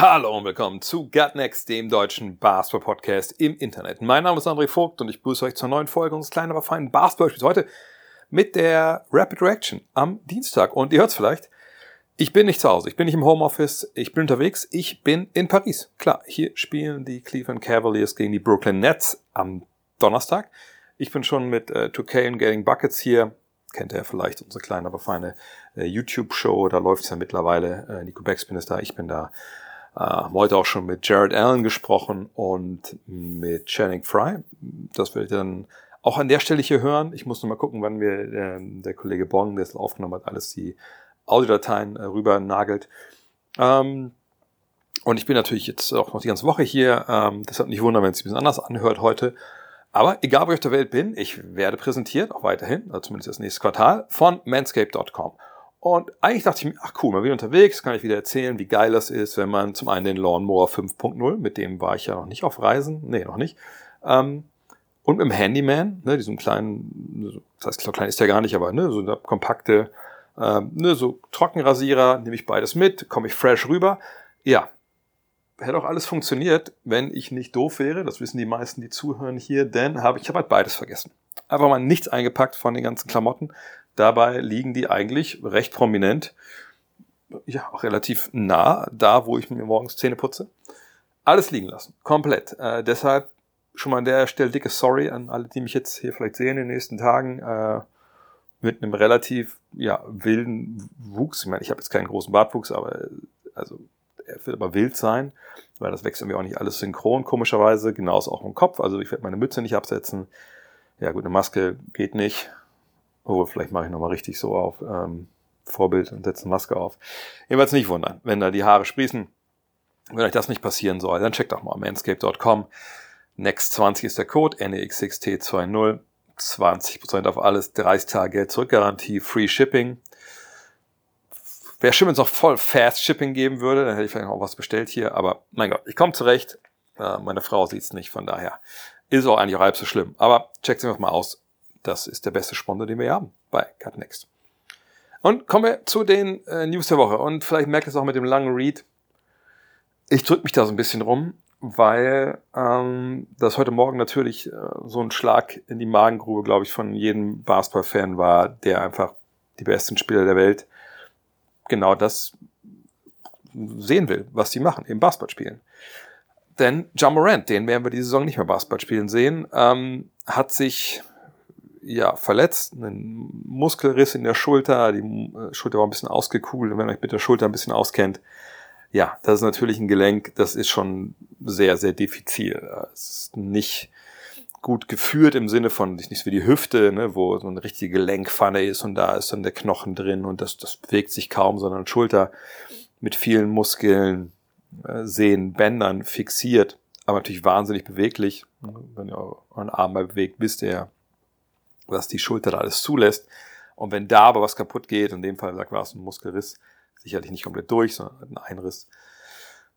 Hallo und willkommen zu Gut Next, dem deutschen Basketball-Podcast im Internet. Mein Name ist André Vogt und ich begrüße euch zur neuen Folge unseres kleinen, aber feinen Basketball-Spiels. Heute mit der Rapid Reaction am Dienstag. Und ihr hört es vielleicht, ich bin nicht zu Hause, ich bin nicht im Homeoffice, ich bin unterwegs, ich bin in Paris. Klar, hier spielen die Cleveland Cavaliers gegen die Brooklyn Nets am Donnerstag. Ich bin schon mit äh, 2K und Getting Buckets hier. Kennt ihr vielleicht unsere kleine, aber feine äh, YouTube-Show. Da läuft es ja mittlerweile. Äh, Nico Beckspin ist da, ich bin da. Haben heute auch schon mit Jared Allen gesprochen und mit Channing Fry. Das werdet ihr dann auch an der Stelle hier hören. Ich muss noch mal gucken, wann wir äh, der Kollege Bong, der es aufgenommen hat, alles die Audiodateien äh, rüber nagelt. Ähm, und ich bin natürlich jetzt auch noch die ganze Woche hier. Ähm, deshalb nicht wundern, wenn es ein bisschen anders anhört heute. Aber egal, wo ich auf der Welt bin, ich werde präsentiert, auch weiterhin, also zumindest das nächste Quartal, von manscape.com. Und eigentlich dachte ich mir, ach cool, mal wieder unterwegs, kann ich wieder erzählen, wie geil das ist, wenn man zum einen den Lawnmower 5.0, mit dem war ich ja noch nicht auf Reisen, nee, noch nicht, ähm, und mit dem Handyman, ne, diesem kleinen, das heißt, so klein ist der gar nicht, aber ne, so eine kompakte, ähm, ne, so Trockenrasierer, nehme ich beides mit, komme ich fresh rüber. Ja, hätte auch alles funktioniert, wenn ich nicht doof wäre. Das wissen die meisten, die zuhören hier, denn habe ich habe halt beides vergessen. Einfach mal nichts eingepackt von den ganzen Klamotten. Dabei liegen die eigentlich recht prominent, ja, auch relativ nah da, wo ich mir morgens Zähne putze. Alles liegen lassen, komplett. Äh, deshalb schon mal an der Stelle dicke Sorry an alle, die mich jetzt hier vielleicht sehen in den nächsten Tagen. Äh, mit einem relativ ja, wilden Wuchs. Ich meine, ich habe jetzt keinen großen Bartwuchs, aber also er wird aber wild sein, weil das wächst irgendwie auch nicht alles synchron, komischerweise. Genauso auch im Kopf. Also ich werde meine Mütze nicht absetzen. Ja gut, eine Maske geht nicht. Oh, vielleicht mache ich nochmal richtig so auf ähm, Vorbild und setze eine Maske auf. Jedenfalls nicht wundern, wenn da die Haare sprießen. Wenn euch das nicht passieren soll, dann checkt doch mal manscape.com. Next20 ist der Code, NEXXT20. 20% auf alles, 30 Tage Geld zurückgarantie, Free Shipping. Wenn es noch voll Fast Shipping geben würde, dann hätte ich vielleicht auch was bestellt hier, aber mein Gott, ich komme zurecht. Äh, meine Frau sieht es nicht, von daher ist auch eigentlich auch halb so schlimm. Aber checkt es einfach mal aus. Das ist der beste Sponsor, den wir haben bei Cutnext. Und kommen wir zu den äh, News der Woche. Und vielleicht merkt ihr es auch mit dem langen Read. Ich drücke mich da so ein bisschen rum weil ähm, das heute Morgen natürlich äh, so ein Schlag in die Magengrube, glaube ich, von jedem Basketball-Fan war, der einfach die besten Spieler der Welt genau das sehen will, was die machen, eben Basketball spielen. Denn John Morant, den werden wir diese Saison nicht mehr Basketball spielen sehen, ähm, hat sich ja verletzt, einen Muskelriss in der Schulter, die äh, Schulter war ein bisschen ausgekugelt, wenn ihr euch mit der Schulter ein bisschen auskennt, ja, das ist natürlich ein Gelenk, das ist schon sehr, sehr diffizil. Es ist nicht gut geführt im Sinne von, nicht wie die Hüfte, ne, wo so eine richtige Gelenkpfanne ist und da ist dann der Knochen drin und das, das bewegt sich kaum, sondern Schulter mit vielen Muskeln, äh, Sehnen, Bändern fixiert, aber natürlich wahnsinnig beweglich. Wenn ihr euren Arm mal bewegt, wisst ihr, was die Schulter da alles zulässt. Und wenn da aber was kaputt geht, in dem Fall sagt, war es ein Muskelriss, sicherlich nicht komplett durch, sondern ein Einriss.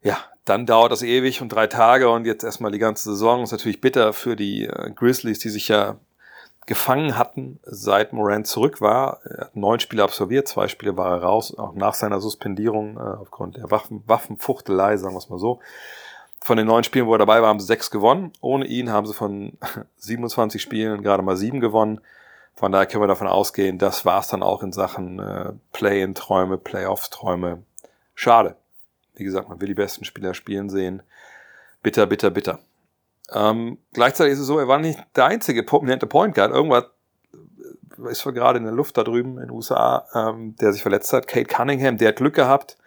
Ja, dann dauert das ewig und drei Tage und jetzt erstmal die ganze Saison. ist natürlich bitter für die äh, Grizzlies, die sich ja gefangen hatten, seit Morant zurück war. Er hat neun Spiele absolviert, zwei Spiele war er raus, auch nach seiner Suspendierung äh, aufgrund der Waffen, Waffenfuchtelei, sagen wir es mal so. Von den neun Spielen, wo er dabei war, haben sie sechs gewonnen. Ohne ihn haben sie von 27 Spielen gerade mal sieben gewonnen. Von daher können wir davon ausgehen, das war es dann auch in Sachen äh, Play-in-Träume, Playoffs-Träume. Schade. Wie gesagt, man will die besten Spieler spielen sehen. Bitter, bitter, bitter. Ähm, gleichzeitig ist es so, er war nicht der einzige prominente Point Guard. Irgendwas ist gerade in der Luft da drüben in den USA, ähm, der sich verletzt hat. Kate Cunningham, der hat Glück gehabt,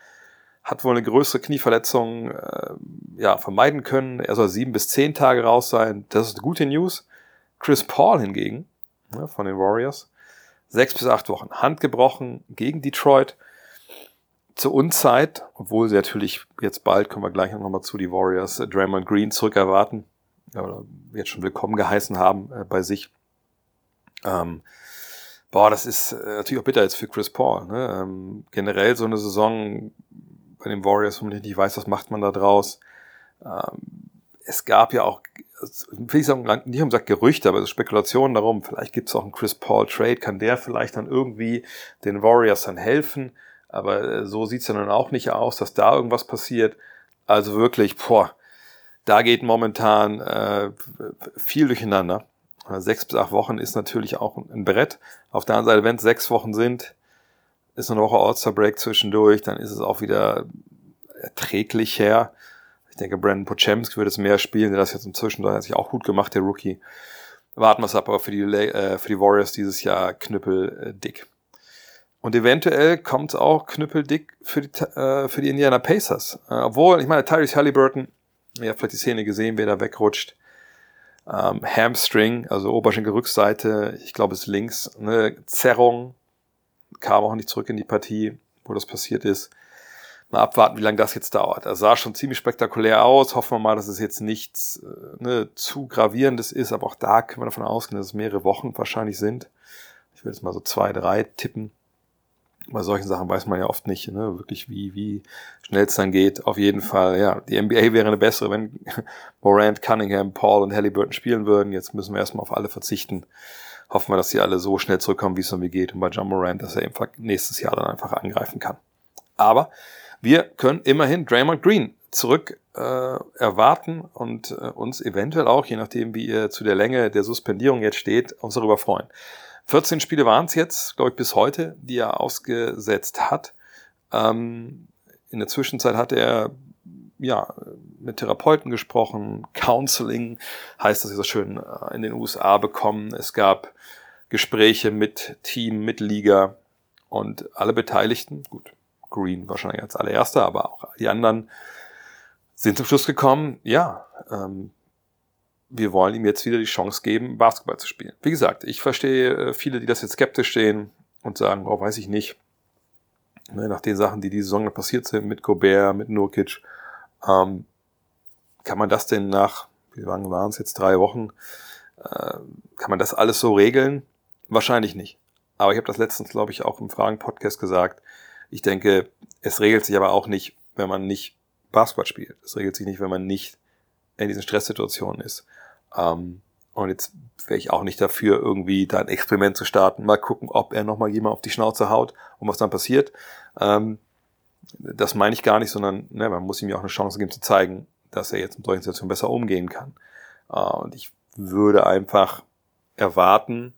hat wohl eine größere Knieverletzung äh, ja, vermeiden können. Er soll sieben bis zehn Tage raus sein. Das ist gute News. Chris Paul hingegen, ja, von den Warriors. Sechs bis acht Wochen. Handgebrochen gegen Detroit. Zur Unzeit, obwohl sie natürlich jetzt bald, kommen wir gleich nochmal zu, die Warriors, äh, Draymond Green zurück erwarten. oder jetzt schon willkommen geheißen haben äh, bei sich. Ähm, boah, das ist äh, natürlich auch bitter jetzt für Chris Paul. Ne? Ähm, generell so eine Saison bei den Warriors, man nicht weiß, was macht man da draus. Ähm, es gab ja auch, will ich sagen, nicht um Gerüchte, aber Spekulationen darum, vielleicht gibt es auch einen Chris Paul Trade, kann der vielleicht dann irgendwie den Warriors dann helfen. Aber äh, so sieht's ja dann auch nicht aus, dass da irgendwas passiert. Also wirklich, boah, da geht momentan äh, viel durcheinander. Sechs bis acht Wochen ist natürlich auch ein Brett. Auf der anderen Seite, wenn es sechs Wochen sind, ist eine Woche All-Star-Break zwischendurch, dann ist es auch wieder erträglich her. Ich denke, Brandon Pochemski würde es mehr spielen, der das jetzt inzwischen da hat sich auch gut gemacht, der Rookie. Warten wir es ab, aber für die, äh, für die Warriors dieses Jahr knüppeldick. Und eventuell kommt es auch knüppeldick für die, äh, für die Indiana Pacers. Äh, obwohl, ich meine, Tyrese Halliburton, ihr habt vielleicht die Szene gesehen, wer da wegrutscht. Ähm, Hamstring, also Oberschenkelrückseite, ich glaube es ist links, eine Zerrung, kam auch nicht zurück in die Partie, wo das passiert ist. Mal abwarten, wie lange das jetzt dauert. Er sah schon ziemlich spektakulär aus. Hoffen wir mal, dass es jetzt nichts äh, ne, zu gravierendes ist, aber auch da können wir davon ausgehen, dass es mehrere Wochen wahrscheinlich sind. Ich will jetzt mal so zwei, drei tippen bei solchen Sachen weiß man ja oft nicht, ne, wirklich wie, wie schnell es dann geht. Auf jeden Fall, ja, die NBA wäre eine bessere, wenn Morant, Cunningham, Paul und Halliburton spielen würden. Jetzt müssen wir erstmal auf alle verzichten. Hoffen wir, dass sie alle so schnell zurückkommen, wie es irgendwie geht. Und bei John Morant, dass er eben nächstes Jahr dann einfach angreifen kann. Aber wir können immerhin Draymond Green zurück äh, erwarten und äh, uns eventuell auch, je nachdem, wie ihr zu der Länge der Suspendierung jetzt steht, uns darüber freuen. 14 Spiele waren es jetzt, glaube ich, bis heute, die er ausgesetzt hat. Ähm, in der Zwischenzeit hat er ja mit Therapeuten gesprochen, Counseling heißt das so schön äh, in den USA bekommen. Es gab Gespräche mit Team, mit Liga und alle Beteiligten, gut, Green wahrscheinlich als allererster, aber auch die anderen sind zum Schluss gekommen, ja, ähm, wir wollen ihm jetzt wieder die Chance geben, Basketball zu spielen. Wie gesagt, ich verstehe äh, viele, die das jetzt skeptisch sehen und sagen, oh, weiß ich nicht. Ne, nach den Sachen, die diese Saison passiert sind, mit Gobert, mit Nurkic, ähm, kann man das denn nach, wie lange waren es jetzt, drei Wochen, äh, kann man das alles so regeln? Wahrscheinlich nicht. Aber ich habe das letztens, glaube ich, auch im Fragen-Podcast gesagt. Ich denke, es regelt sich aber auch nicht, wenn man nicht Basketball spielt. Es regelt sich nicht, wenn man nicht in diesen Stresssituationen ist. Ähm, und jetzt wäre ich auch nicht dafür, irgendwie da ein Experiment zu starten. Mal gucken, ob er nochmal jemand auf die Schnauze haut und was dann passiert. Ähm, das meine ich gar nicht, sondern ne, man muss ihm ja auch eine Chance geben zu zeigen, dass er jetzt mit solchen Situationen besser umgehen kann. Äh, und ich würde einfach erwarten,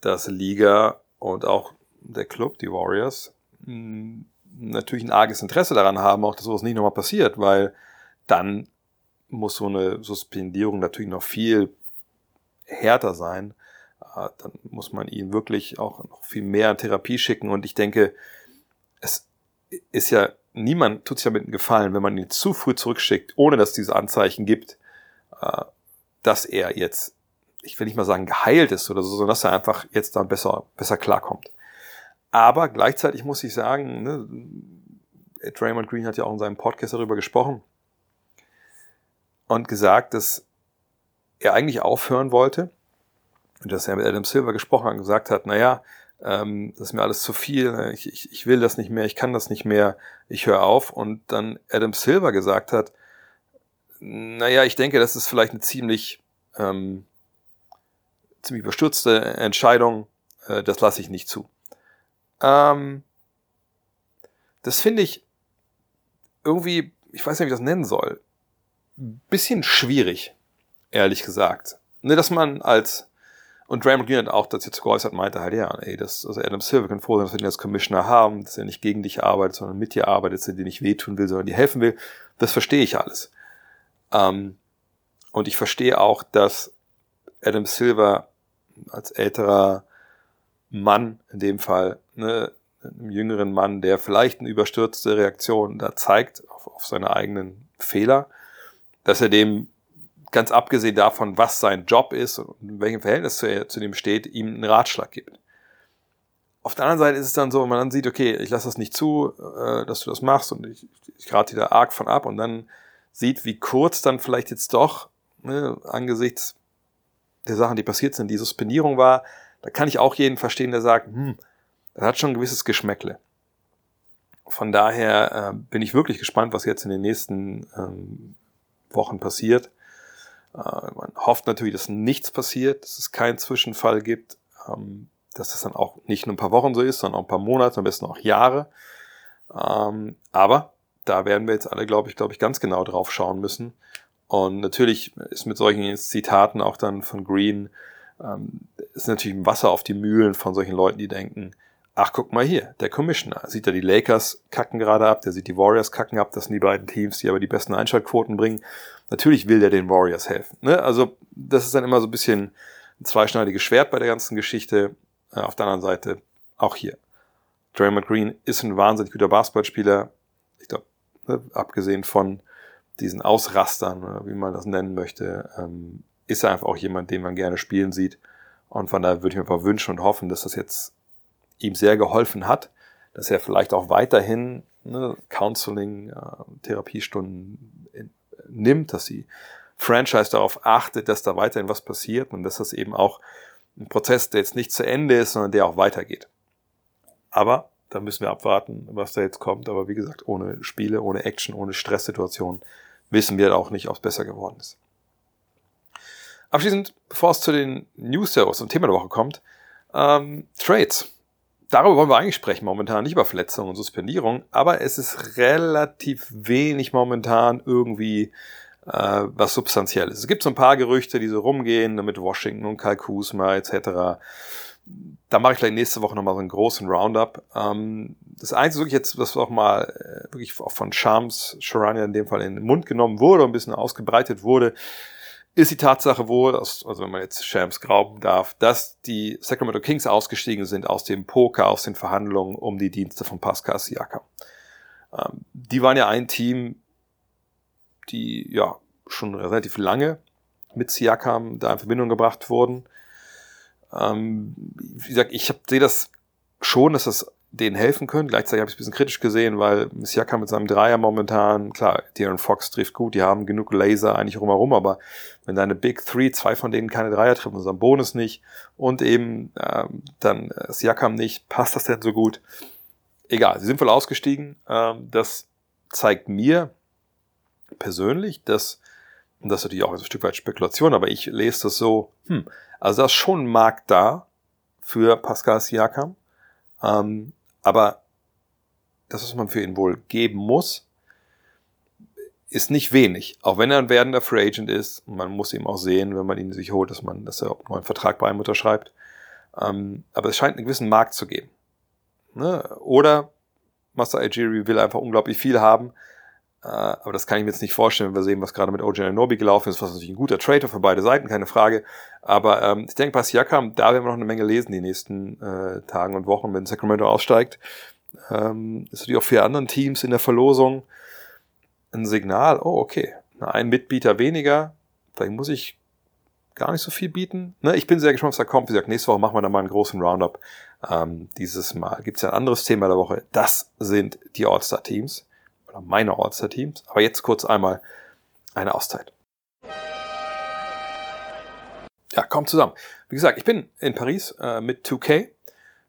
dass Liga und auch der Club, die Warriors, natürlich ein arges Interesse daran haben, auch dass sowas nicht nochmal passiert, weil dann muss so eine Suspendierung natürlich noch viel härter sein. Äh, dann muss man ihn wirklich auch noch viel mehr in Therapie schicken. Und ich denke, es ist ja, niemand tut sich damit einen Gefallen, wenn man ihn zu früh zurückschickt, ohne dass es diese Anzeichen gibt, äh, dass er jetzt, ich will nicht mal sagen geheilt ist oder so, sondern dass er einfach jetzt dann besser, besser klarkommt. Aber gleichzeitig muss ich sagen, ne, Draymond Green hat ja auch in seinem Podcast darüber gesprochen, und gesagt, dass er eigentlich aufhören wollte und dass er mit Adam Silver gesprochen hat und gesagt hat, naja, ähm, das ist mir alles zu viel, ne? ich, ich, ich will das nicht mehr, ich kann das nicht mehr, ich höre auf. Und dann Adam Silver gesagt hat, naja, ich denke, das ist vielleicht eine ziemlich, ähm, ziemlich überstürzte Entscheidung, äh, das lasse ich nicht zu. Ähm, das finde ich irgendwie, ich weiß nicht, wie ich das nennen soll bisschen schwierig, ehrlich gesagt. Ne, dass man als, und Draymond Green hat auch jetzt geäußert, meinte halt, ja, ey, das, also Adam Silver kann froh sein, dass wir den als Commissioner haben, dass er nicht gegen dich arbeitet, sondern mit dir arbeitet, dass er dir nicht wehtun will, sondern dir helfen will. Das verstehe ich alles. Ähm, und ich verstehe auch, dass Adam Silver als älterer Mann in dem Fall, ne, einem jüngeren Mann, der vielleicht eine überstürzte Reaktion da zeigt auf, auf seine eigenen Fehler, dass er dem, ganz abgesehen davon, was sein Job ist und in welchem Verhältnis zu, zu dem steht, ihm einen Ratschlag gibt. Auf der anderen Seite ist es dann so, wenn man dann sieht, okay, ich lasse das nicht zu, äh, dass du das machst und ich, ich rate dir da arg von ab und dann sieht, wie kurz dann vielleicht jetzt doch ne, angesichts der Sachen, die passiert sind, die Suspendierung war, da kann ich auch jeden verstehen, der sagt, hm, das hat schon ein gewisses Geschmäckle. Von daher äh, bin ich wirklich gespannt, was jetzt in den nächsten ähm, Wochen passiert. Äh, man hofft natürlich, dass nichts passiert, dass es keinen Zwischenfall gibt, ähm, dass das dann auch nicht nur ein paar Wochen so ist, sondern auch ein paar Monate, am besten auch Jahre. Ähm, aber da werden wir jetzt alle, glaube ich, glaube ich, ganz genau drauf schauen müssen. Und natürlich ist mit solchen Zitaten auch dann von Green, ähm, ist natürlich Wasser auf die Mühlen von solchen Leuten, die denken, ach guck mal hier, der Commissioner sieht ja die Lakers kacken gerade ab, der sieht die Warriors kacken ab, das sind die beiden Teams, die aber die besten Einschaltquoten bringen. Natürlich will der den Warriors helfen. Ne? Also das ist dann immer so ein bisschen ein zweischneidiges Schwert bei der ganzen Geschichte. Äh, auf der anderen Seite auch hier. Draymond Green ist ein wahnsinnig guter Basketballspieler. Ich glaube, ne, abgesehen von diesen Ausrastern, wie man das nennen möchte, ähm, ist er einfach auch jemand, den man gerne spielen sieht. Und von daher würde ich mir einfach wünschen und hoffen, dass das jetzt ihm sehr geholfen hat, dass er vielleicht auch weiterhin ne, Counseling, äh, Therapiestunden in, nimmt, dass die Franchise darauf achtet, dass da weiterhin was passiert und dass das eben auch ein Prozess, der jetzt nicht zu Ende ist, sondern der auch weitergeht. Aber da müssen wir abwarten, was da jetzt kommt. Aber wie gesagt, ohne Spiele, ohne Action, ohne Stresssituationen wissen wir auch nicht, ob es besser geworden ist. Abschließend, bevor es zu den News der zum Thema der Woche kommt, ähm, Trades. Darüber wollen wir eigentlich sprechen momentan, nicht über Verletzungen und Suspendierung, aber es ist relativ wenig momentan irgendwie äh, was Substanzielles. Es gibt so ein paar Gerüchte, die so rumgehen, mit Washington und Kyle Kuzma etc. Da mache ich vielleicht nächste Woche nochmal so einen großen Roundup. Ähm, das Einzige wirklich jetzt, was auch mal äh, wirklich auch von Shams, Sharania in dem Fall in den Mund genommen wurde und ein bisschen ausgebreitet wurde, ist die Tatsache wohl, also wenn man jetzt Shams glauben darf, dass die Sacramento Kings ausgestiegen sind aus dem Poker, aus den Verhandlungen um die Dienste von Pascal Siakam. Ähm, die waren ja ein Team, die ja schon relativ lange mit Siakam da in Verbindung gebracht wurden. Ähm, wie gesagt, ich sehe das schon, dass das denen helfen könnte. Gleichzeitig habe ich es ein bisschen kritisch gesehen, weil Siakam mit seinem Dreier momentan, klar, Darren Fox trifft gut, die haben genug Laser eigentlich rumherum, aber wenn deine Big Three, zwei von denen keine Dreier treffen, unser Bonus nicht und eben ähm, dann äh, Siakam nicht, passt das denn so gut? Egal, sie sind voll ausgestiegen. Ähm, das zeigt mir, persönlich, dass, und das ist natürlich auch ein Stück weit Spekulation, aber ich lese das so, hm, also da ist schon ein Markt da für Pascal Siakam, ähm, aber das, was man für ihn wohl geben muss, ist nicht wenig. Auch wenn er ein werdender Free Agent ist, man muss ihm auch sehen, wenn man ihn sich holt, dass man, dass er einen neuen Vertrag bei ihm unterschreibt. Ähm, aber es scheint einen gewissen Markt zu geben. Ne? Oder Master Algiri will einfach unglaublich viel haben, aber das kann ich mir jetzt nicht vorstellen, wenn wir sehen, was gerade mit OJ Nobi gelaufen ist, was natürlich ein guter Trader für beide Seiten, keine Frage. Aber ähm, ich denke, bei Siakam, da werden wir noch eine Menge lesen die nächsten äh, Tagen und Wochen, wenn Sacramento aussteigt. Ähm, ist natürlich auch für anderen Teams in der Verlosung ein Signal, oh, okay, ein Mitbieter weniger, vielleicht muss ich gar nicht so viel bieten. Ne, ich bin sehr gespannt, was da kommt. Wie gesagt, nächste Woche machen wir dann mal einen großen Roundup. Ähm, dieses Mal gibt es ja ein anderes Thema der Woche. Das sind die All-Star-Teams oder meine All-Star-Teams. Aber jetzt kurz einmal eine Auszeit. Ja, kommt zusammen. Wie gesagt, ich bin in Paris äh, mit 2K.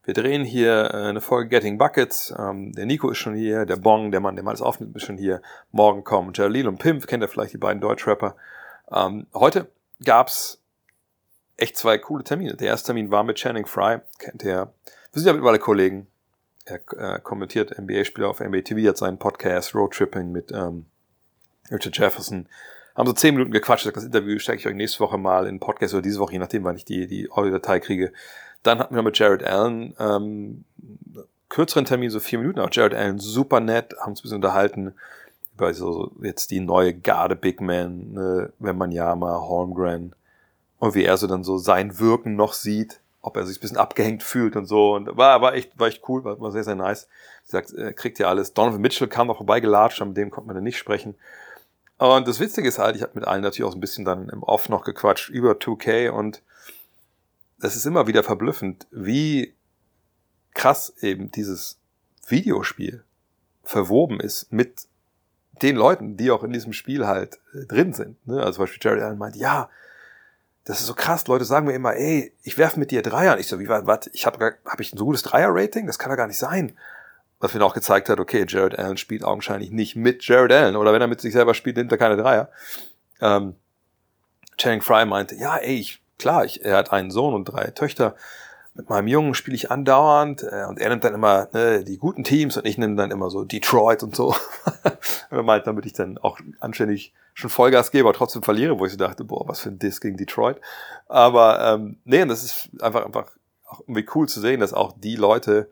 Wir drehen hier äh, eine Folge Getting Buckets. Ähm, der Nico ist schon hier, der Bong, der Mann, der mal alles aufnimmt, ist schon hier. Morgen kommen Jalil und Pimp, kennt ihr vielleicht die beiden Deutschrapper. Ähm, heute gab's echt zwei coole Termine. Der erste Termin war mit Channing Fry, kennt ihr. Wir sind ja mittlerweile Kollegen er äh, kommentiert NBA-Spieler auf NBA TV, hat seinen Podcast Road Tripping mit ähm, Richard Jefferson. Haben so zehn Minuten gequatscht, das Interview stecke ich euch nächste Woche mal in Podcast oder diese Woche, je nachdem, wann ich die, die Audio-Datei kriege. Dann hatten wir mit Jared Allen ähm, kürzeren Termin, so vier Minuten, auch Jared Allen super nett, haben uns ein bisschen unterhalten über so jetzt die neue Garde Big Man, ne, wenn man ja mal Holmgren und wie er so dann so sein Wirken noch sieht ob er sich ein bisschen abgehängt fühlt und so. Und war, war echt, war echt cool, war, war sehr, sehr nice. Wie gesagt, er kriegt ja alles. Donovan Mitchell kam noch vorbeigelatscht, mit dem konnte man dann nicht sprechen. Und das Witzige ist halt, ich habe mit allen natürlich auch so ein bisschen dann im Off noch gequatscht über 2K und das ist immer wieder verblüffend, wie krass eben dieses Videospiel verwoben ist mit den Leuten, die auch in diesem Spiel halt äh, drin sind. Ne? Also zum Beispiel Jared Allen meint, ja, das ist so krass, Leute sagen mir immer, ey, ich werfe mit dir Dreier. Ich so, wie war, was? Ich habe hab ich ein so gutes Dreier-Rating? Das kann doch gar nicht sein. Was mir auch gezeigt hat, okay, Jared Allen spielt augenscheinlich nicht mit Jared Allen. Oder wenn er mit sich selber spielt, nimmt er keine Dreier. Ähm, Channing Fry meinte, ja, ey, ich, klar, ich, er hat einen Sohn und drei Töchter. Mit meinem Jungen spiele ich andauernd äh, und er nimmt dann immer ne, die guten Teams und ich nehme dann immer so Detroit und so. er meint, damit ich dann auch anständig schon Vollgas gebe, aber trotzdem verliere, wo ich so dachte, boah, was für ein Diss gegen Detroit. Aber ähm, nee, und das ist einfach, einfach auch irgendwie cool zu sehen, dass auch die Leute,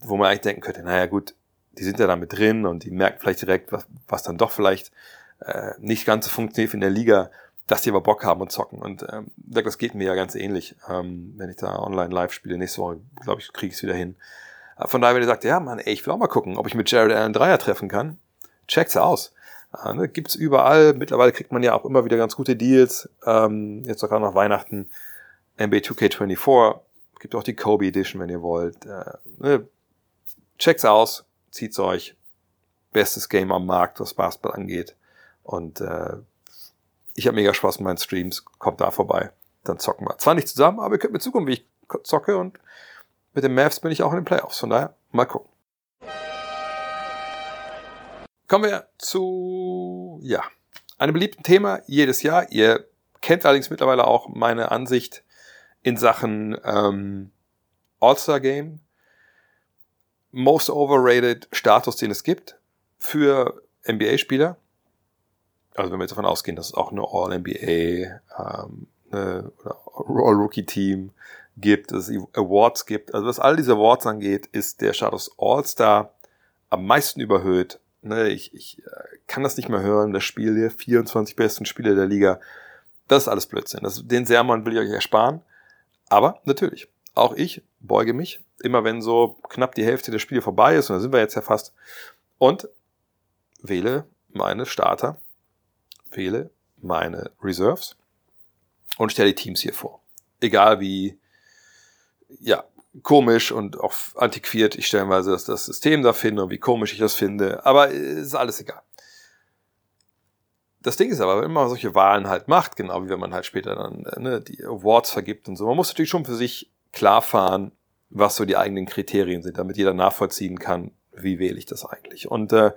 wo man eigentlich denken könnte, naja gut, die sind ja da mit drin und die merken vielleicht direkt, was, was dann doch vielleicht äh, nicht ganz so funktioniert in der Liga, dass die aber Bock haben und zocken. Und ähm, das geht mir ja ganz ähnlich, ähm, wenn ich da online live spiele. Nächste Woche, glaube ich, kriege ich es wieder hin. Äh, von daher, wenn ihr sagt, ja, Mann, ey, ich will auch mal gucken, ob ich mit Jared Allen Dreier treffen kann, checkt's aus. Äh, ne, gibt's überall. Mittlerweile kriegt man ja auch immer wieder ganz gute Deals. Ähm, jetzt sogar nach Weihnachten NBA 2K24. Gibt auch die Kobe Edition, wenn ihr wollt. Äh, ne, checkt's aus, zieht's euch. Bestes Game am Markt, was Basketball angeht. Und äh, ich habe mega Spaß mit meinen Streams. Kommt da vorbei. Dann zocken wir. Zwar nicht zusammen, aber ihr könnt mir zugucken, wie ich zocke. Und mit den Mavs bin ich auch in den Playoffs. Von daher, mal gucken. Kommen wir zu, ja, einem beliebten Thema jedes Jahr. Ihr kennt allerdings mittlerweile auch meine Ansicht in Sachen ähm, All-Star Game. Most overrated Status, den es gibt für NBA-Spieler also wenn wir jetzt davon ausgehen, dass es auch eine All-NBA ähm, eine, All-Rookie-Team gibt, dass es Awards gibt, also was all diese Awards angeht, ist der Status All-Star am meisten überhöht. Ne, ich, ich äh, kann das nicht mehr hören, das Spiel der 24 besten Spieler der Liga. Das ist alles Blödsinn. Das, den Sermon will ich euch ersparen. Aber natürlich, auch ich beuge mich, immer wenn so knapp die Hälfte der Spiele vorbei ist, und da sind wir jetzt ja fast, und wähle meine Starter wähle meine Reserves und stelle die Teams hier vor. Egal wie, ja, komisch und auch antiquiert ich stellenweise das, das System da finde und wie komisch ich das finde, aber ist alles egal. Das Ding ist aber, wenn man solche Wahlen halt macht, genau wie wenn man halt später dann ne, die Awards vergibt und so, man muss natürlich schon für sich klar fahren, was so die eigenen Kriterien sind, damit jeder nachvollziehen kann, wie wähle ich das eigentlich. Und äh,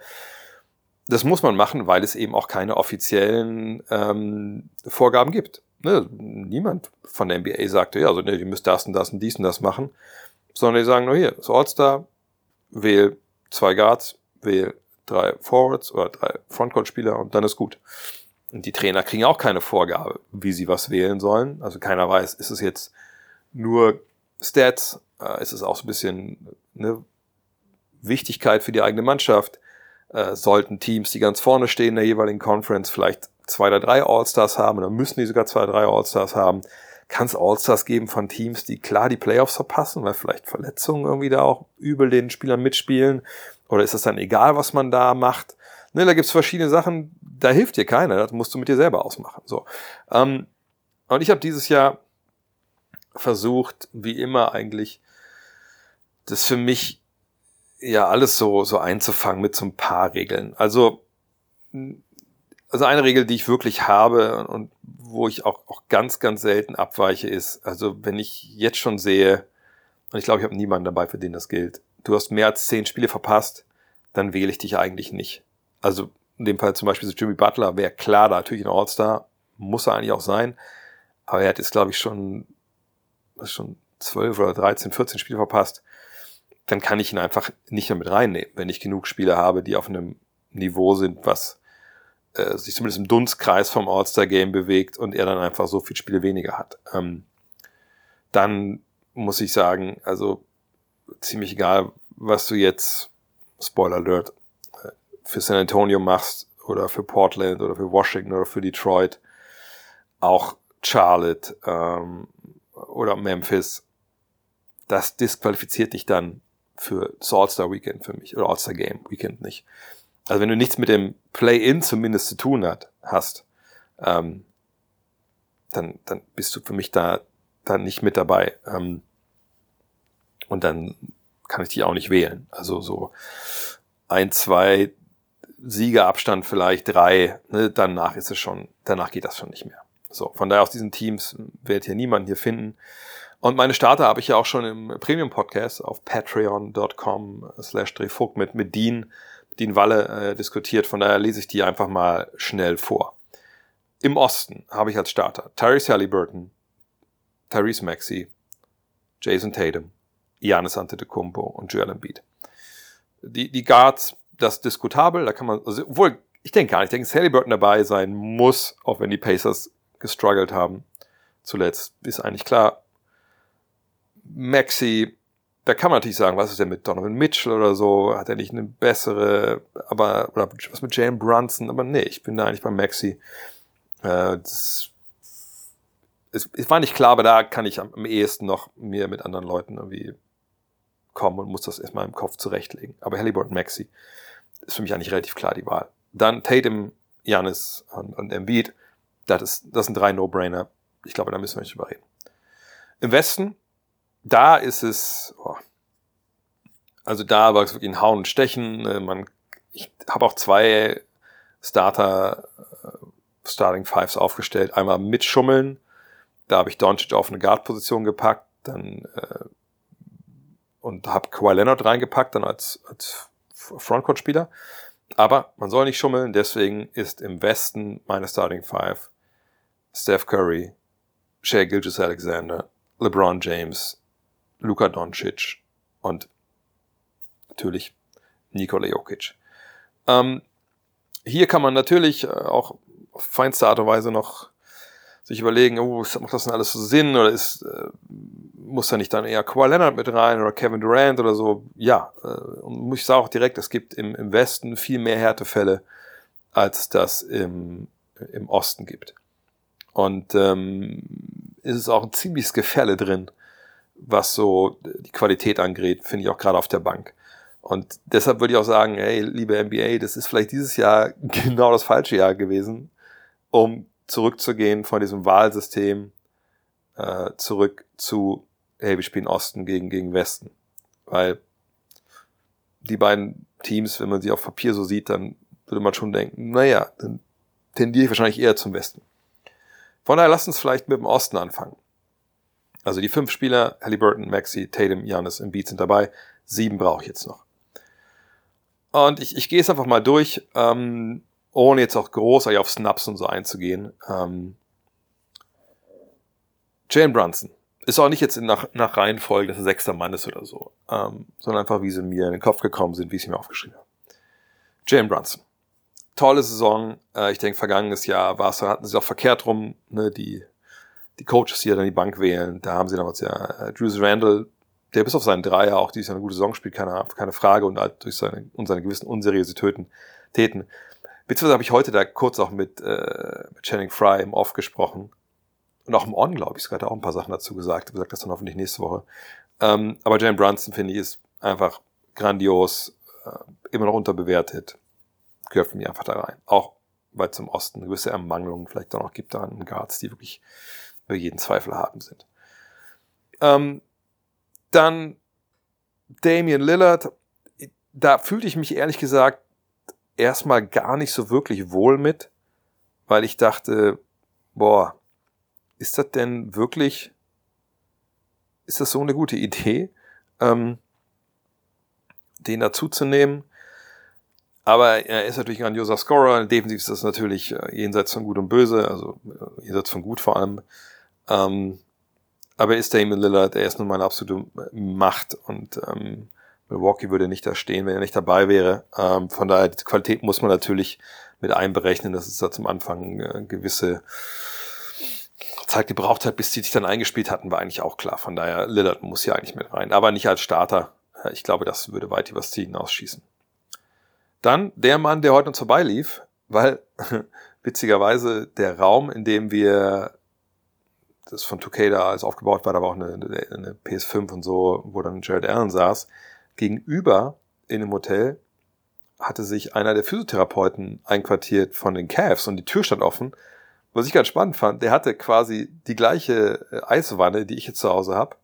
das muss man machen, weil es eben auch keine offiziellen ähm, Vorgaben gibt. Ne? Niemand von der NBA sagte, ja, also ne, ihr müsst das und das und dies und das machen, sondern die sagen nur hier, das All-Star, wähl zwei Guards, wähl drei Forwards oder drei Frontcourt-Spieler und dann ist gut. Und die Trainer kriegen auch keine Vorgabe, wie sie was wählen sollen. Also keiner weiß, ist es jetzt nur Stats, äh, ist es auch so ein bisschen ne, Wichtigkeit für die eigene Mannschaft, äh, sollten Teams, die ganz vorne stehen in der jeweiligen Conference, vielleicht zwei oder drei All-Stars haben oder müssen die sogar zwei oder drei All-Stars haben. Kann es All-Stars geben von Teams, die klar die Playoffs verpassen, weil vielleicht Verletzungen irgendwie da auch übel den Spielern mitspielen? Oder ist es dann egal, was man da macht? Ne, da gibt's verschiedene Sachen, da hilft dir keiner, das musst du mit dir selber ausmachen. So. Ähm, und ich habe dieses Jahr versucht, wie immer eigentlich, das für mich ja alles so, so einzufangen mit so ein paar Regeln. Also, also eine Regel, die ich wirklich habe und wo ich auch, auch ganz, ganz selten abweiche, ist, also wenn ich jetzt schon sehe, und ich glaube, ich habe niemanden dabei, für den das gilt, du hast mehr als zehn Spiele verpasst, dann wähle ich dich eigentlich nicht. Also in dem Fall zum Beispiel so Jimmy Butler wäre klar, da natürlich ein All-Star, muss er eigentlich auch sein, aber er hat jetzt, glaube ich, schon, was schon zwölf oder 13, 14 Spiele verpasst dann kann ich ihn einfach nicht mehr mit reinnehmen, wenn ich genug Spieler habe, die auf einem Niveau sind, was äh, sich zumindest im Dunstkreis vom All-Star-Game bewegt und er dann einfach so viel Spiele weniger hat. Ähm, dann muss ich sagen, also ziemlich egal, was du jetzt, Spoiler Alert, äh, für San Antonio machst oder für Portland oder für Washington oder für Detroit, auch Charlotte ähm, oder Memphis, das disqualifiziert dich dann für das All-Star Weekend für mich oder All-Star Game Weekend nicht. Also wenn du nichts mit dem Play-In zumindest zu tun hat, hast, ähm, dann, dann bist du für mich da, da nicht mit dabei. Ähm, und dann kann ich dich auch nicht wählen. Also so ein, zwei Siegerabstand vielleicht drei, ne, danach ist es schon, danach geht das schon nicht mehr. So, von daher aus diesen Teams werdet ihr niemanden hier finden. Und meine Starter habe ich ja auch schon im Premium-Podcast auf patreon.com slash drehvogt mit, mit Dean, Dean Walle äh, diskutiert. Von daher lese ich die einfach mal schnell vor. Im Osten habe ich als Starter Tyrese Halliburton, Tyrese Maxey, Jason Tatum, Giannis Antetokounmpo und Joel Embiid. Die, die Guards, das ist diskutabel, da kann man, also, obwohl, ich denke gar nicht, ich denke, dass Halliburton dabei sein muss, auch wenn die Pacers gestruggelt haben. Zuletzt ist eigentlich klar. Maxi, da kann man natürlich sagen, was ist denn mit Donovan Mitchell oder so? Hat er nicht eine bessere, aber, oder was mit Jalen Brunson? Aber nee, ich bin da eigentlich bei Maxi. Äh, das, es, es war nicht klar, aber da kann ich am, am ehesten noch mir mit anderen Leuten irgendwie kommen und muss das erstmal im Kopf zurechtlegen. Aber Halliburton Maxi ist für mich eigentlich relativ klar die Wahl. Dann Tatum, Janis und, und Embiid. Das, ist, das sind drei No-Brainer. Ich glaube, da müssen wir nicht drüber reden. Im Westen, da ist es, oh, also da war es wirklich ein Hauen und Stechen. Äh, man, ich habe auch zwei Starter, äh, Starting Fives aufgestellt. Einmal mit Schummeln. Da habe ich Doncic auf eine Guard-Position gepackt, dann äh, und habe Kawhi Leonard reingepackt, dann als, als Frontcourt-Spieler. Aber man soll nicht schummeln, deswegen ist im Westen meine Starting Five Steph Curry, Shea Gilgis Alexander, LeBron James, Luka Doncic und natürlich Nikola Jokic. Ähm, hier kann man natürlich äh, auch auf feinste Art und Weise noch sich überlegen, oh, macht das denn alles so Sinn oder ist, äh, muss da nicht dann eher Kawhi Leonard mit rein oder Kevin Durant oder so? Ja, äh, und ich sagen auch direkt, es gibt im, im Westen viel mehr Härtefälle, als das im, im Osten gibt. Und ähm, ist es auch ein ziemliches Gefälle drin, was so die Qualität angeht, finde ich auch gerade auf der Bank. Und deshalb würde ich auch sagen, hey, liebe NBA, das ist vielleicht dieses Jahr genau das falsche Jahr gewesen, um zurückzugehen von diesem Wahlsystem äh, zurück zu, hey, wir spielen Osten gegen, gegen Westen. Weil die beiden Teams, wenn man sie auf Papier so sieht, dann würde man schon denken, naja, dann tendiere ich wahrscheinlich eher zum Westen. Von daher lasst uns vielleicht mit dem Osten anfangen. Also die fünf Spieler, Halliburton, Maxi, Tatum, Giannis, Embiid sind dabei. Sieben brauche ich jetzt noch. Und ich, ich gehe es einfach mal durch, ähm, ohne jetzt auch großartig auf Snaps und so einzugehen. Ähm, Jane Brunson ist auch nicht jetzt nach, nach Reihenfolge, dass er sechster Mann ist oder so, ähm, sondern einfach, wie sie mir in den Kopf gekommen sind, wie ich sie mir aufgeschrieben habe. Jane Brunson tolle Saison. Äh, ich denke, vergangenes Jahr war es, hatten sie auch verkehrt rum, ne, die, die Coaches, ja dann die Bank wählen. Da haben sie damals ja äh, Drews Randall, der bis auf seinen Dreier auch dieses Jahr eine gute Saison spielt, keine, keine Frage, und halt durch seine, und seine gewissen Unseriositäten täten. Beziehungsweise habe ich heute da kurz auch mit, äh, mit Channing Fry im Off gesprochen. Und auch im On, glaube ich, sogar hat er auch ein paar Sachen dazu gesagt. Ich gesagt das dann hoffentlich nächste Woche. Ähm, aber Jane Brunson, finde ich, ist einfach grandios, äh, immer noch unterbewertet gehört für mich einfach da rein. Auch weil zum Osten gewisse Ermangelung vielleicht auch noch gibt da an Guards, die wirklich über jeden Zweifel haben sind. Ähm, dann Damian Lillard, da fühlte ich mich ehrlich gesagt erstmal gar nicht so wirklich wohl mit, weil ich dachte, boah, ist das denn wirklich, ist das so eine gute Idee, ähm, den dazuzunehmen? Aber er ist natürlich ein grandioser Scorer. Defensiv ist das natürlich äh, jenseits von Gut und Böse, also äh, jenseits von Gut vor allem. Ähm, aber er ist Damon Lillard, er ist nun mal eine absolute Macht und ähm, Milwaukee würde nicht da stehen, wenn er nicht dabei wäre. Ähm, von daher, die Qualität muss man natürlich mit einberechnen, dass es da zum Anfang äh, gewisse Zeit gebraucht hat, bis die sich dann eingespielt hatten, war eigentlich auch klar. Von daher, Lillard muss hier eigentlich mit rein, aber nicht als Starter. Äh, ich glaube, das würde weit übers Ziel hinausschießen. Dann der Mann, der heute uns vorbeilief, weil witzigerweise der Raum, in dem wir das von 2K da alles aufgebaut war, da war auch eine, eine PS5 und so, wo dann Jared Allen saß, gegenüber in einem Hotel hatte sich einer der Physiotherapeuten einquartiert von den Cavs und die Tür stand offen. Was ich ganz spannend fand, der hatte quasi die gleiche äh, Eiswanne, die ich jetzt zu Hause habe,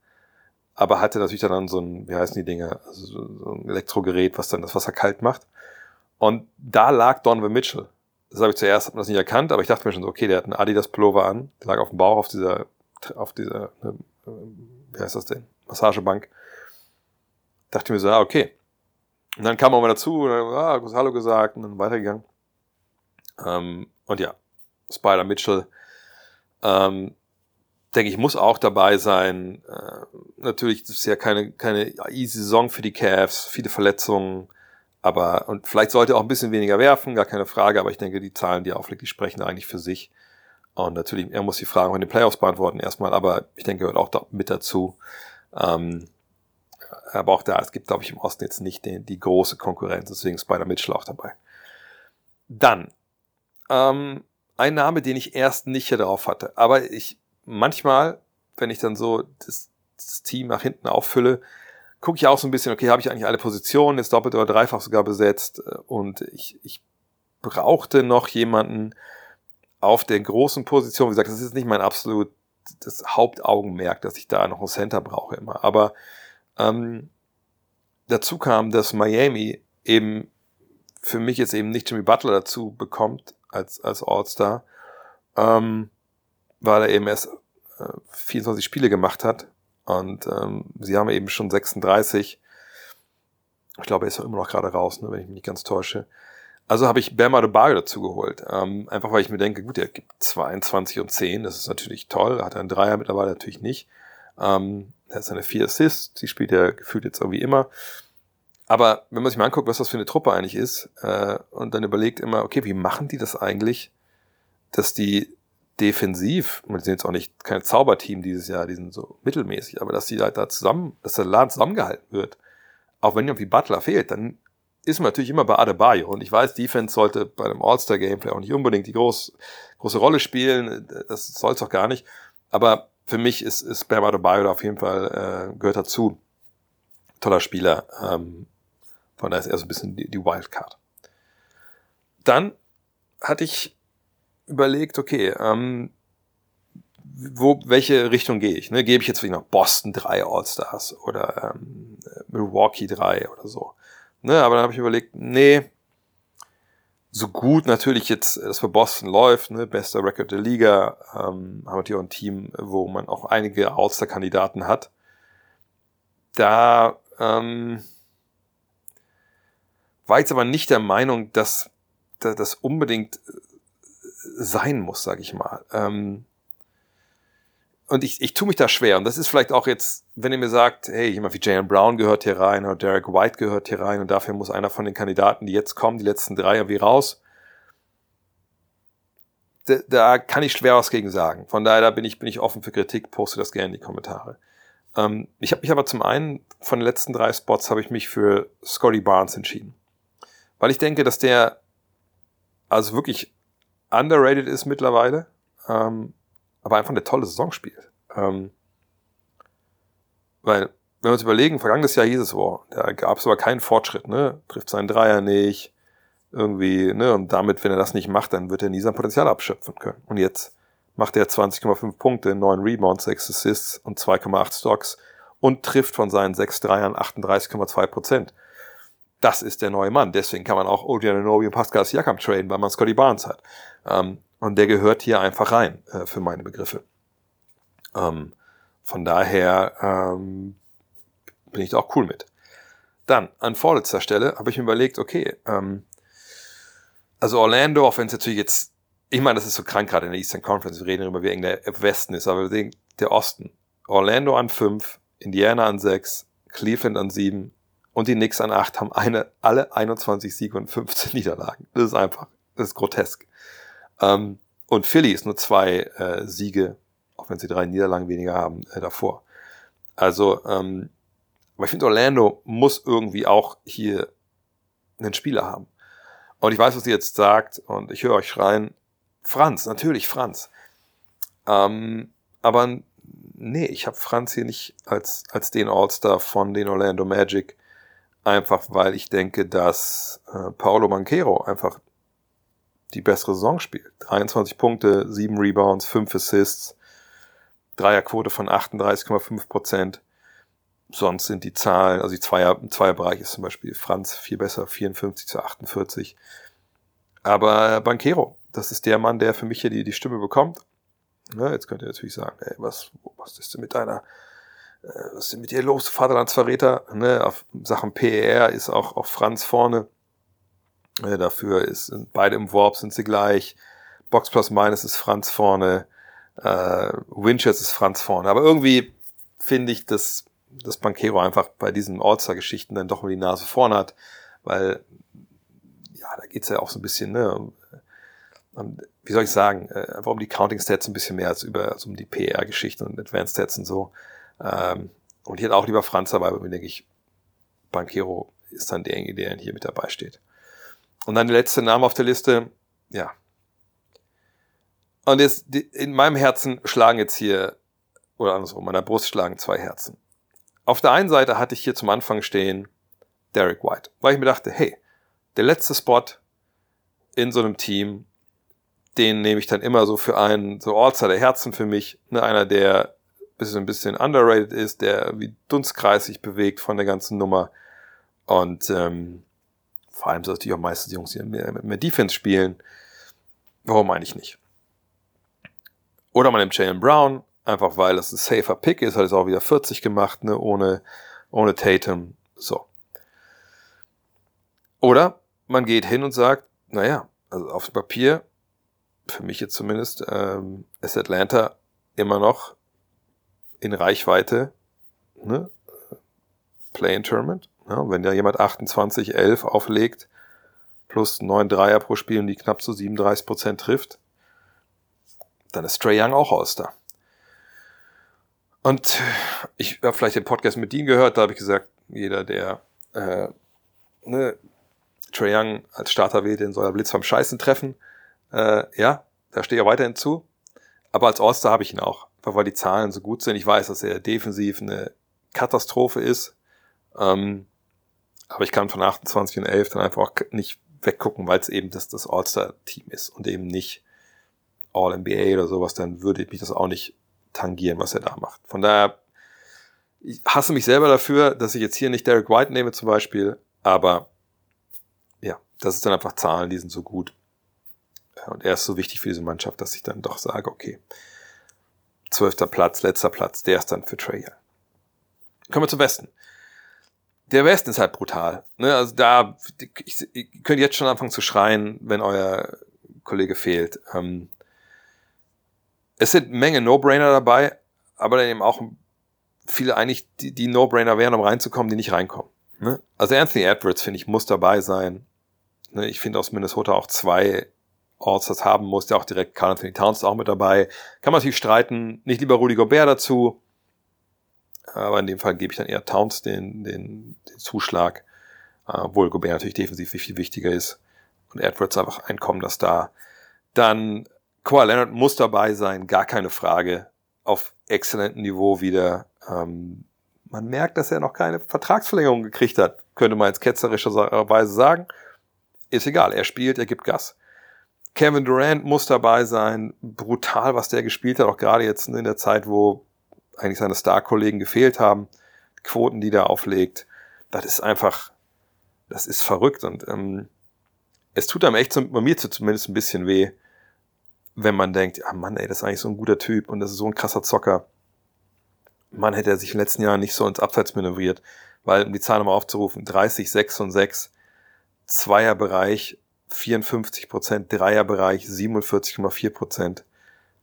aber hatte natürlich dann so ein, wie heißen die Dinge, also so ein Elektrogerät, was dann das Wasser kalt macht. Und da lag Donovan Mitchell. Das habe ich zuerst das nicht erkannt, aber ich dachte mir schon so, okay, der hat einen Adidas Pullover an, der lag auf dem Bauch auf dieser, auf dieser, äh, wie heißt das denn? Massagebank. Dachte mir so, ah, okay. Und dann kam er mal dazu, und dann, ah, Hallo gesagt und dann weitergegangen. Ähm, und ja, Spider Mitchell, ähm, denke ich, muss auch dabei sein. Äh, natürlich ist es ja keine, keine easy Saison für die Cavs, viele Verletzungen, aber, und vielleicht sollte er auch ein bisschen weniger werfen, gar keine Frage, aber ich denke, die Zahlen, die er auflegt, die sprechen eigentlich für sich. Und natürlich, er muss die Fragen auch in den Playoffs beantworten erstmal, aber ich denke, er gehört auch mit dazu. Ähm, aber auch da, es gibt, glaube ich, im Osten jetzt nicht die, die große Konkurrenz, deswegen Spider Mitchell auch dabei. Dann, ähm, ein Name, den ich erst nicht hier drauf hatte, aber ich manchmal, wenn ich dann so das, das Team nach hinten auffülle, gucke ich auch so ein bisschen, okay, habe ich eigentlich alle Positionen, ist doppelt oder dreifach sogar besetzt und ich, ich brauchte noch jemanden auf der großen Position. Wie gesagt, das ist nicht mein absolut das Hauptaugenmerk, dass ich da noch einen Center brauche immer. Aber ähm, dazu kam, dass Miami eben für mich jetzt eben nicht Jimmy Butler dazu bekommt als, als All-Star, ähm, weil er eben erst äh, 24 Spiele gemacht hat und ähm, sie haben eben schon 36. Ich glaube, er ist ja immer noch gerade raus, ne, wenn ich mich nicht ganz täusche. Also habe ich Bama de Bar dazu geholt. Ähm, einfach weil ich mir denke, gut, er gibt 22 und 10, das ist natürlich toll. Hat einen Dreier mittlerweile natürlich nicht. Ähm, er hat seine vier Assists, die spielt er gefühlt jetzt irgendwie immer. Aber wenn man sich mal anguckt, was das für eine Truppe eigentlich ist, äh, und dann überlegt immer, okay, wie machen die das eigentlich, dass die defensiv, und sind jetzt auch nicht kein Zauberteam dieses Jahr, die sind so mittelmäßig, aber dass die halt da zusammen, dass der Laden zusammengehalten wird, auch wenn irgendwie Butler fehlt, dann ist man natürlich immer bei Adebayo. Und ich weiß, Defense sollte bei einem All-Star-Gameplay auch nicht unbedingt die groß, große Rolle spielen. Das soll es auch gar nicht. Aber für mich ist, ist Bam Adebayo da auf jeden Fall, äh, gehört dazu. Toller Spieler. Ähm, von daher ist er so ein bisschen die, die Wildcard. Dann hatte ich überlegt, okay, ähm, wo, welche Richtung gehe ich? Ne? Gebe ich jetzt vielleicht noch Boston drei All-Stars oder ähm, Milwaukee drei oder so. Ne? Aber dann habe ich überlegt, nee, so gut natürlich jetzt das für Boston läuft, ne? bester Record der Liga, ähm, haben wir hier auch ein Team, wo man auch einige All-Star-Kandidaten hat. Da ähm, war jetzt aber nicht der Meinung, dass das unbedingt sein muss, sage ich mal. Ähm, und ich, ich tue mich da schwer. Und das ist vielleicht auch jetzt, wenn ihr mir sagt, hey, jemand wie Jalen Brown gehört hier rein oder Derek White gehört hier rein und dafür muss einer von den Kandidaten, die jetzt kommen, die letzten drei irgendwie raus. Da, da kann ich schwer was gegen sagen. Von daher da bin ich, bin ich offen für Kritik, poste das gerne in die Kommentare. Ähm, ich habe mich aber zum einen von den letzten drei Spots habe ich mich für Scotty Barnes entschieden. Weil ich denke, dass der also wirklich underrated ist mittlerweile, ähm, aber einfach eine tolle Saison spielt. Ähm, weil, wenn wir uns überlegen, vergangenes Jahr hieß es, wow, da gab es aber keinen Fortschritt, ne? Trifft seinen Dreier nicht, irgendwie, ne? Und damit, wenn er das nicht macht, dann wird er nie sein Potenzial abschöpfen können. Und jetzt macht er 20,5 Punkte, 9 Rebounds, 6 Assists und 2,8 Stocks und trifft von seinen 6 Dreiern 38,2 Prozent das ist der neue Mann. Deswegen kann man auch Odian Anobi und Pascal Siakam traden, weil man Scotty Barnes hat. Ähm, und der gehört hier einfach rein, äh, für meine Begriffe. Ähm, von daher ähm, bin ich da auch cool mit. Dann, an vorletzter Stelle habe ich mir überlegt, okay, ähm, also Orlando, auch wenn es natürlich jetzt, ich meine, das ist so krank gerade in der Eastern Conference, wir reden darüber, wie eng der Westen ist, aber wir sehen der Osten. Orlando an 5, Indiana an 6, Cleveland an 7, und die Knicks an 8 haben eine, alle 21 Siege und 15 Niederlagen. Das ist einfach, das ist grotesk. Ähm, und Philly ist nur zwei äh, Siege, auch wenn sie drei Niederlagen weniger haben, äh, davor. Also, ähm, aber ich finde, Orlando muss irgendwie auch hier einen Spieler haben. Und ich weiß, was ihr jetzt sagt, und ich höre euch schreien, Franz, natürlich Franz. Ähm, aber nee, ich habe Franz hier nicht als, als den All-Star von den Orlando Magic Einfach weil ich denke, dass äh, Paolo Banquero einfach die bessere Saison spielt. 23 Punkte, 7 Rebounds, 5 Assists, Dreierquote von 38,5 Prozent. sonst sind die Zahlen, also die Zweier, im Zweierbereich ist zum Beispiel Franz viel besser, 54 zu 48. Aber Bankero, das ist der Mann, der für mich hier die, die Stimme bekommt. Ja, jetzt könnt ihr natürlich sagen, ey, was, was ist denn mit deiner, äh, was ist denn mit dir los, Vaterlandsverräter? Ne, auf Sachen PER ist auch, auch Franz vorne. Äh, dafür ist, beide im Warp sind sie gleich. Box plus minus ist Franz vorne. Äh, Winchester ist Franz vorne. Aber irgendwie finde ich, dass, dass Bankero einfach bei diesen All-Star-Geschichten dann doch mal die Nase vorne hat, weil ja, da geht's ja auch so ein bisschen, ne, um, um, wie soll ich sagen, äh, einfach um die Counting-Stats ein bisschen mehr als über also um die PR-Geschichten und Advanced-Stats und so. Ähm, und ich hätte auch lieber Franz dabei, aber mir denke ich, Bankero ist dann derjenige, der hier mit dabei steht. Und dann der letzte Name auf der Liste, ja. Und jetzt, in meinem Herzen schlagen jetzt hier, oder andersrum, in meiner Brust schlagen zwei Herzen. Auf der einen Seite hatte ich hier zum Anfang stehen Derek White, weil ich mir dachte, hey, der letzte Spot in so einem Team, den nehme ich dann immer so für einen, so Ortser der Herzen für mich, ne, einer, der bisschen, ein bisschen underrated ist, der wie Dunstkreis sich bewegt von der ganzen Nummer und ähm, vor allem so natürlich auch meistens Jungs, die mehr, mehr Defense spielen. Warum eigentlich nicht? Oder man nimmt Jalen Brown, einfach weil das ein safer Pick ist, hat es auch wieder 40 gemacht, ne, ohne, ohne Tatum. So. Oder man geht hin und sagt, naja, also auf dem Papier, für mich jetzt zumindest, ähm, ist Atlanta immer noch in Reichweite, ne? Play-in-Tournament. Ja, wenn da jemand 28, 11 auflegt, plus 9 Dreier pro Spiel und die knapp zu 37 Prozent trifft, dann ist Trey Young auch aus da. Und ich habe vielleicht den Podcast mit Dean gehört, da habe ich gesagt, jeder, der äh, ne, Trae Young als Starter wählt, den soll er Blitz vom Scheißen treffen. Äh, ja, da stehe ich weiterhin zu. Aber als All-Star habe ich ihn auch, weil die Zahlen so gut sind. Ich weiß, dass er defensiv eine Katastrophe ist. Ähm, aber ich kann von 28 und 11 dann einfach auch nicht weggucken, weil es eben das, das All-Star-Team ist und eben nicht All-NBA oder sowas, dann würde ich mich das auch nicht tangieren, was er da macht. Von daher, ich hasse mich selber dafür, dass ich jetzt hier nicht Derek White nehme zum Beispiel, aber ja, das ist dann einfach Zahlen, die sind so gut. Und er ist so wichtig für diese Mannschaft, dass ich dann doch sage, okay, zwölfter Platz, letzter Platz, der ist dann für Trey Young. Kommen wir zum Westen. Der Westen ist halt brutal. Ne? Also da, ich, ihr könnt jetzt schon anfangen zu schreien, wenn euer Kollege fehlt. Ähm, es sind Menge No-Brainer dabei, aber dann eben auch viele eigentlich, die, die No-Brainer wären, um reinzukommen, die nicht reinkommen. Ne? Also Anthony Edwards, finde ich, muss dabei sein. Ne? Ich finde aus Minnesota auch zwei Orts das haben muss, der auch direkt Carl Anthony Towns auch mit dabei. Kann man natürlich streiten, nicht lieber Rudy Gobert dazu, aber in dem Fall gebe ich dann eher Towns den, den, den Zuschlag, obwohl Gobert natürlich defensiv viel wichtiger ist und Edwards einfach einkommen, dass da dann Kawhi Leonard muss dabei sein, gar keine Frage, auf exzellentem Niveau wieder. Ähm, man merkt, dass er noch keine Vertragsverlängerung gekriegt hat, könnte man jetzt ketzerischerweise sagen. Ist egal, er spielt, er gibt Gas. Kevin Durant muss dabei sein. Brutal, was der gespielt hat, auch gerade jetzt in der Zeit, wo eigentlich seine Star-Kollegen gefehlt haben. Quoten, die der auflegt. Das ist einfach, das ist verrückt und ähm, es tut einem echt, bei mir zumindest ein bisschen weh, wenn man denkt, ah Mann, ey, das ist eigentlich so ein guter Typ und das ist so ein krasser Zocker man hätte er sich in den letzten Jahren nicht so ins Abseits manövriert, weil, um die Zahl nochmal aufzurufen, 30, 6 und 6, Zweierbereich 54 Prozent, Dreierbereich 47,4 Prozent.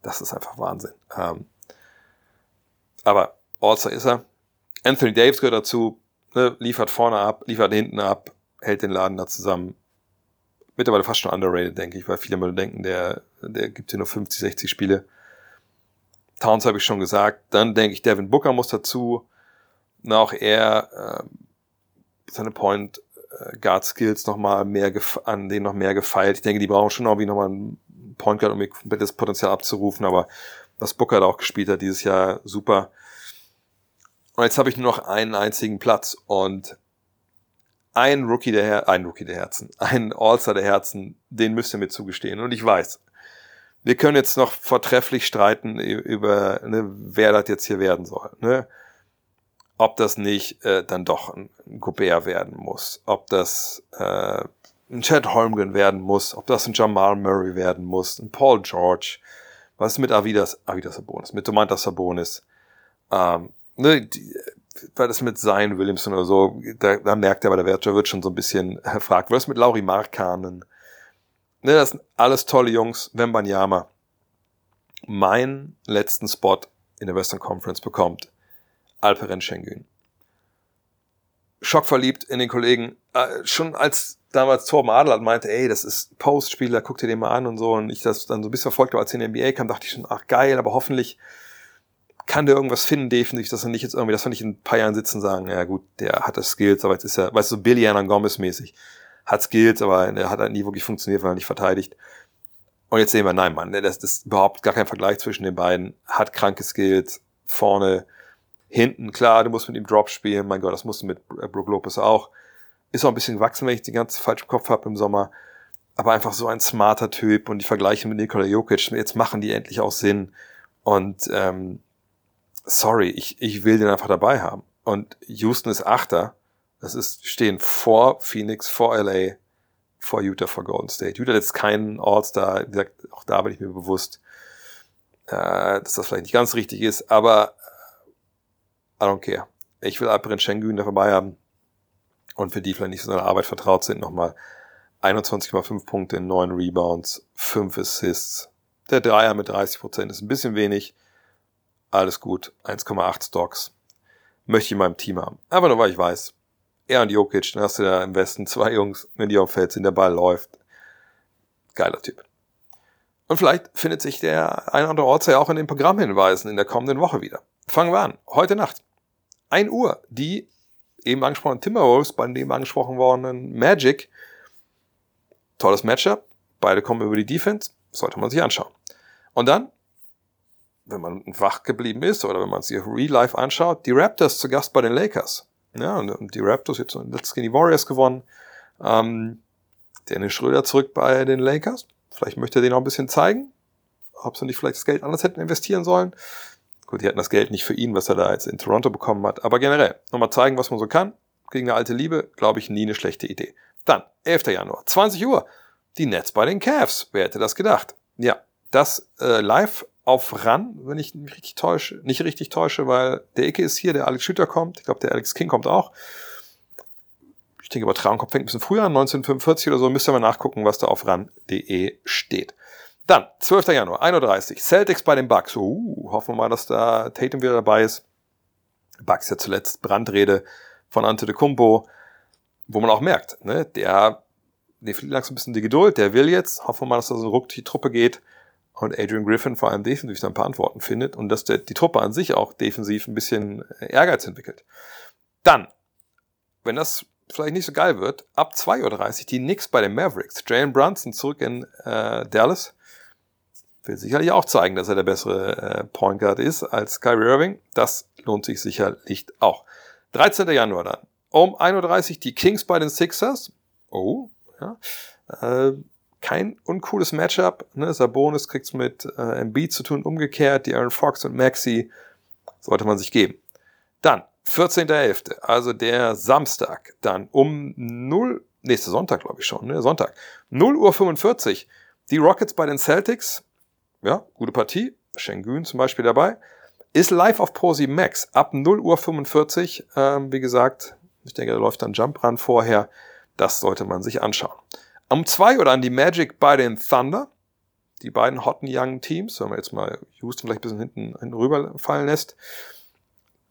Das ist einfach Wahnsinn. Ähm, aber All-Star ist er. Anthony Davis gehört dazu, ne, liefert vorne ab, liefert hinten ab, hält den Laden da zusammen. Mittlerweile fast schon underrated, denke ich, weil viele immer denken, der, der gibt hier nur 50, 60 Spiele. Towns habe ich schon gesagt. Dann denke ich, Devin Booker muss dazu. Und auch er äh, seine Point äh, Guard Skills noch mal mehr an denen noch mehr gefeilt. Ich denke, die brauchen schon irgendwie noch mal einen Point Guard, um das Potenzial abzurufen. Aber was Booker da auch gespielt hat dieses Jahr, super. Und jetzt habe ich nur noch einen einzigen Platz und ein Rookie der Her ein Rookie der Herzen, ein All-Star der Herzen, den müsst ihr mir zugestehen. Und ich weiß, wir können jetzt noch vortrefflich streiten über, ne, wer das jetzt hier werden soll. Ne? ob das nicht äh, dann doch ein, ein Gobert werden muss, ob das äh, ein Chad Holmgren werden muss, ob das ein Jamal Murray werden muss, ein Paul George, was ist mit Avidas, Avidas Sabonis, mit Domantas Sabonis, ähm, ne, die, weil das mit Zion Williamson oder so, da, da merkt er aber, der Wert wird schon so ein bisschen fragt. Was mit Lauri Markkanen? Ne, das sind alles tolle Jungs. Wembanyama. Mein letzten Spot in der Western Conference bekommt Alperen Schengen. Schockverliebt in den Kollegen. Äh, schon als damals Torben Adler meinte, ey, das ist Postspieler, guck dir den mal an und so. Und ich das dann so ein bisschen verfolgt habe, als er in die NBA kam, dachte ich schon, ach geil, aber hoffentlich kann der irgendwas finden, definitiv, dass er nicht jetzt irgendwie, das fand ich in ein paar Jahren sitzen sagen, ja gut, der hat das Skills, aber jetzt ist er, weißt du, Billy Annan Gomez mäßig, hat Skills, aber er hat halt nie wirklich funktioniert, weil er nicht verteidigt. Und jetzt sehen wir, nein, Mann, das ist überhaupt gar kein Vergleich zwischen den beiden, hat kranke Skills, vorne, hinten, klar, du musst mit ihm Drop spielen, mein Gott, das musst du mit Brook Lopez auch. Ist auch ein bisschen gewachsen, wenn ich die ganze falsch im Kopf habe im Sommer. Aber einfach so ein smarter Typ und die Vergleiche mit Nikola Jokic, jetzt machen die endlich auch Sinn. Und ähm, sorry, ich, ich will den einfach dabei haben. Und Houston ist Achter. Das ist, stehen vor Phoenix, vor LA, vor Utah, vor Golden State. Utah jetzt keinen All-Star. Wie gesagt, auch da bin ich mir bewusst, äh, dass das vielleicht nicht ganz richtig ist, aber I don't care. Ich will Alperen Schengen dabei haben. Und für die vielleicht nicht so seine Arbeit vertraut sind, nochmal 21,5 Punkte, 9 Rebounds, 5 Assists. Der Dreier mit 30 Prozent ist ein bisschen wenig alles gut, 1,8 Stocks. Möchte ich in meinem Team haben. Aber nur weil ich weiß, er und Jokic, dann hast du da im Westen zwei Jungs, wenn die auf dem Feld sind, der Ball läuft. Geiler Typ. Und vielleicht findet sich der ein oder andere Ort ja auch in den Programmhinweisen in der kommenden Woche wieder. Fangen wir an. Heute Nacht. 1 Uhr. Die eben angesprochenen Timberwolves bei dem angesprochen worden Magic. Tolles Matchup. Beide kommen über die Defense. Sollte man sich anschauen. Und dann wenn man wach geblieben ist oder wenn man sich Real Life anschaut, die Raptors zu Gast bei den Lakers. Ja, und die Raptors jetzt letztens gegen die Warriors gewonnen. Ähm, Dennis Schröder zurück bei den Lakers. Vielleicht möchte er den auch ein bisschen zeigen, ob sie nicht vielleicht das Geld anders hätten investieren sollen. Gut, die hatten das Geld nicht für ihn, was er da jetzt in Toronto bekommen hat. Aber generell, nochmal zeigen, was man so kann. Gegen eine alte Liebe, glaube ich, nie eine schlechte Idee. Dann, 11. Januar, 20 Uhr. Die Nets bei den Cavs. Wer hätte das gedacht? Ja, das äh, live auf RAN, wenn ich mich richtig täusche, nicht richtig täusche, weil der Ecke ist hier, der Alex Schüter kommt, ich glaube, der Alex King kommt auch. Ich denke, übertragen kommt fängt ein bisschen früher an, 1945 oder so, müsst ihr mal nachgucken, was da auf ran.de steht. Dann, 12. Januar, 1.30 Celtics bei den Bucks. Uh, hoffen wir mal, dass da Tatum wieder dabei ist. Bucks ja zuletzt Brandrede von Ante de Kumpo, wo man auch merkt, ne, der, der fliegt langsam ein bisschen die Geduld, der will jetzt, hoffen wir mal, dass da so ein Ruck die Truppe geht und Adrian Griffin vor allem defensiv dann ein paar Antworten findet und dass der, die Truppe an sich auch defensiv ein bisschen Ehrgeiz entwickelt. Dann, wenn das vielleicht nicht so geil wird, ab 2.30 Uhr die Knicks bei den Mavericks. Jalen Brunson zurück in äh, Dallas. Will sicherlich auch zeigen, dass er der bessere äh, Point Guard ist als Kyrie Irving. Das lohnt sich sicherlich auch. 13. Januar dann. Um 1.30 Uhr die Kings bei den Sixers. Oh, ja. Äh, kein uncooles Matchup. Ne? Sabonis kriegt's mit äh, Embiid zu tun, umgekehrt. Die Aaron Fox und Maxi sollte man sich geben. Dann, 14.11., also der Samstag, dann um 0, nächster Sonntag glaube ich schon, ne? Sonntag, 0 Uhr 45, die Rockets bei den Celtics, ja, gute Partie, Schengen zum Beispiel dabei, ist live auf Posi Max ab 0 Uhr 45, ähm, wie gesagt, ich denke, da läuft dann Jump Run vorher, das sollte man sich anschauen. Um zwei oder an die Magic bei den Thunder. Die beiden hotten Young Teams, wenn man jetzt mal Houston vielleicht ein bisschen hinten, hinten rüberfallen lässt.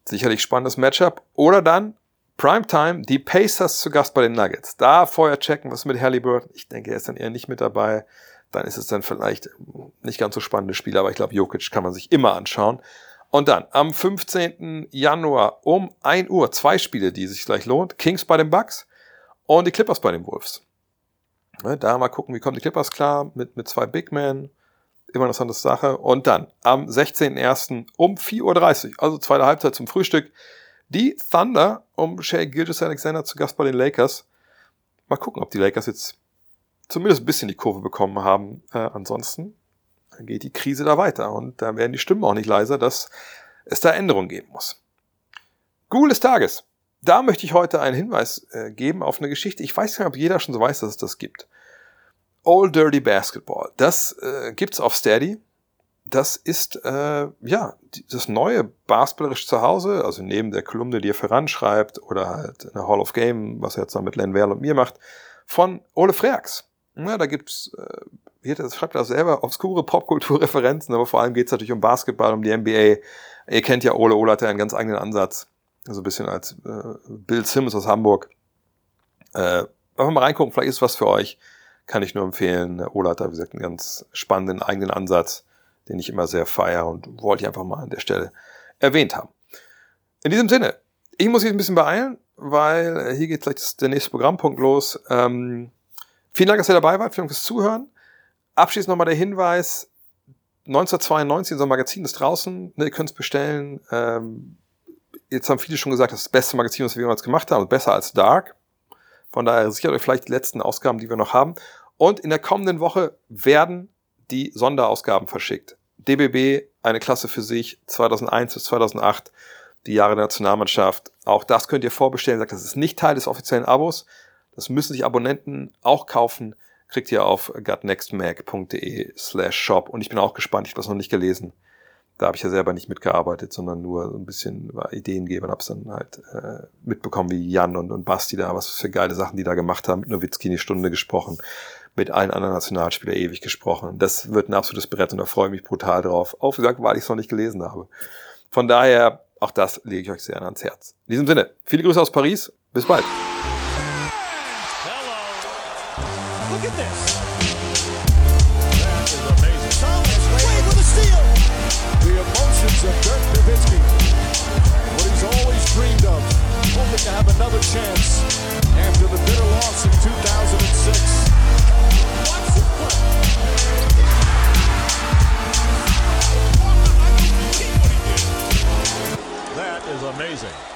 Sicherlich spannendes Matchup. Oder dann Primetime, die Pacers zu Gast bei den Nuggets. Da vorher checken, was mit Halliburton. Ich denke, er ist dann eher nicht mit dabei. Dann ist es dann vielleicht nicht ganz so spannendes Spiel, aber ich glaube, Jokic kann man sich immer anschauen. Und dann am 15. Januar um 1 Uhr zwei Spiele, die sich gleich lohnt. Kings bei den Bucks und die Clippers bei den Wolves. Ne, da mal gucken, wie kommen die Clippers klar mit, mit zwei Big Men. Immer eine interessante Sache. Und dann am 16.01. um 4.30 Uhr, also zweite Halbzeit zum Frühstück, die Thunder um Shea Gilgis Alexander zu Gast bei den Lakers. Mal gucken, ob die Lakers jetzt zumindest ein bisschen die Kurve bekommen haben. Äh, ansonsten geht die Krise da weiter und da werden die Stimmen auch nicht leiser, dass es da Änderungen geben muss. Ghoul des Tages. Da möchte ich heute einen Hinweis äh, geben auf eine Geschichte. Ich weiß nicht, ob jeder schon so weiß, dass es das gibt. Old Dirty Basketball. Das äh, gibt's auf Steady. Das ist äh, ja das neue basketballerische Zuhause, also neben der Kolumne, die er voranschreibt, oder halt eine Hall of Game, was er jetzt dann mit Len Werl und mir macht, von Ole Freaks. Ja, da gibt's, äh, das schreibt er selber, obskure Popkulturreferenzen, aber vor allem geht's natürlich um Basketball, um die NBA. Ihr kennt ja Ole, Ole hat ja einen ganz eigenen Ansatz. So ein bisschen als äh, Bill Simmons aus Hamburg. Äh, einfach mal reingucken, vielleicht ist was für euch. Kann ich nur empfehlen. Ole hat da, wie gesagt, einen ganz spannenden eigenen Ansatz, den ich immer sehr feiere und wollte ich einfach mal an der Stelle erwähnt haben. In diesem Sinne, ich muss mich ein bisschen beeilen, weil hier geht gleich der nächste Programmpunkt los. Ähm, vielen Dank, dass ihr dabei wart. Vielen Dank fürs Zuhören. Abschließend nochmal der Hinweis, 1992, unser Magazin ist draußen. Ne, ihr könnt es bestellen. Ähm, jetzt haben viele schon gesagt, das ist das beste Magazin, was wir jemals gemacht haben, besser als Dark. Von daher sichert euch vielleicht die letzten Ausgaben, die wir noch haben. Und in der kommenden Woche werden die Sonderausgaben verschickt. DBB, eine Klasse für sich, 2001 bis 2008, die Jahre der Nationalmannschaft. Auch das könnt ihr vorbestellen. Sagt, das ist nicht Teil des offiziellen Abos. Das müssen sich Abonnenten auch kaufen. Kriegt ihr auf gutnextmag.de slash shop. Und ich bin auch gespannt, ich habe das noch nicht gelesen da habe ich ja selber nicht mitgearbeitet, sondern nur so ein bisschen Ideengeber und habe es dann halt äh, mitbekommen, wie Jan und, und Basti da, was für geile Sachen die da gemacht haben, mit Nowitzki eine Stunde gesprochen, mit allen anderen Nationalspielern ewig gesprochen. Das wird ein absolutes Brett und da freue ich mich brutal drauf. Auch gesagt, weil ich es noch nicht gelesen habe. Von daher, auch das lege ich euch sehr ans Herz. In diesem Sinne, viele Grüße aus Paris, bis bald. Amazing.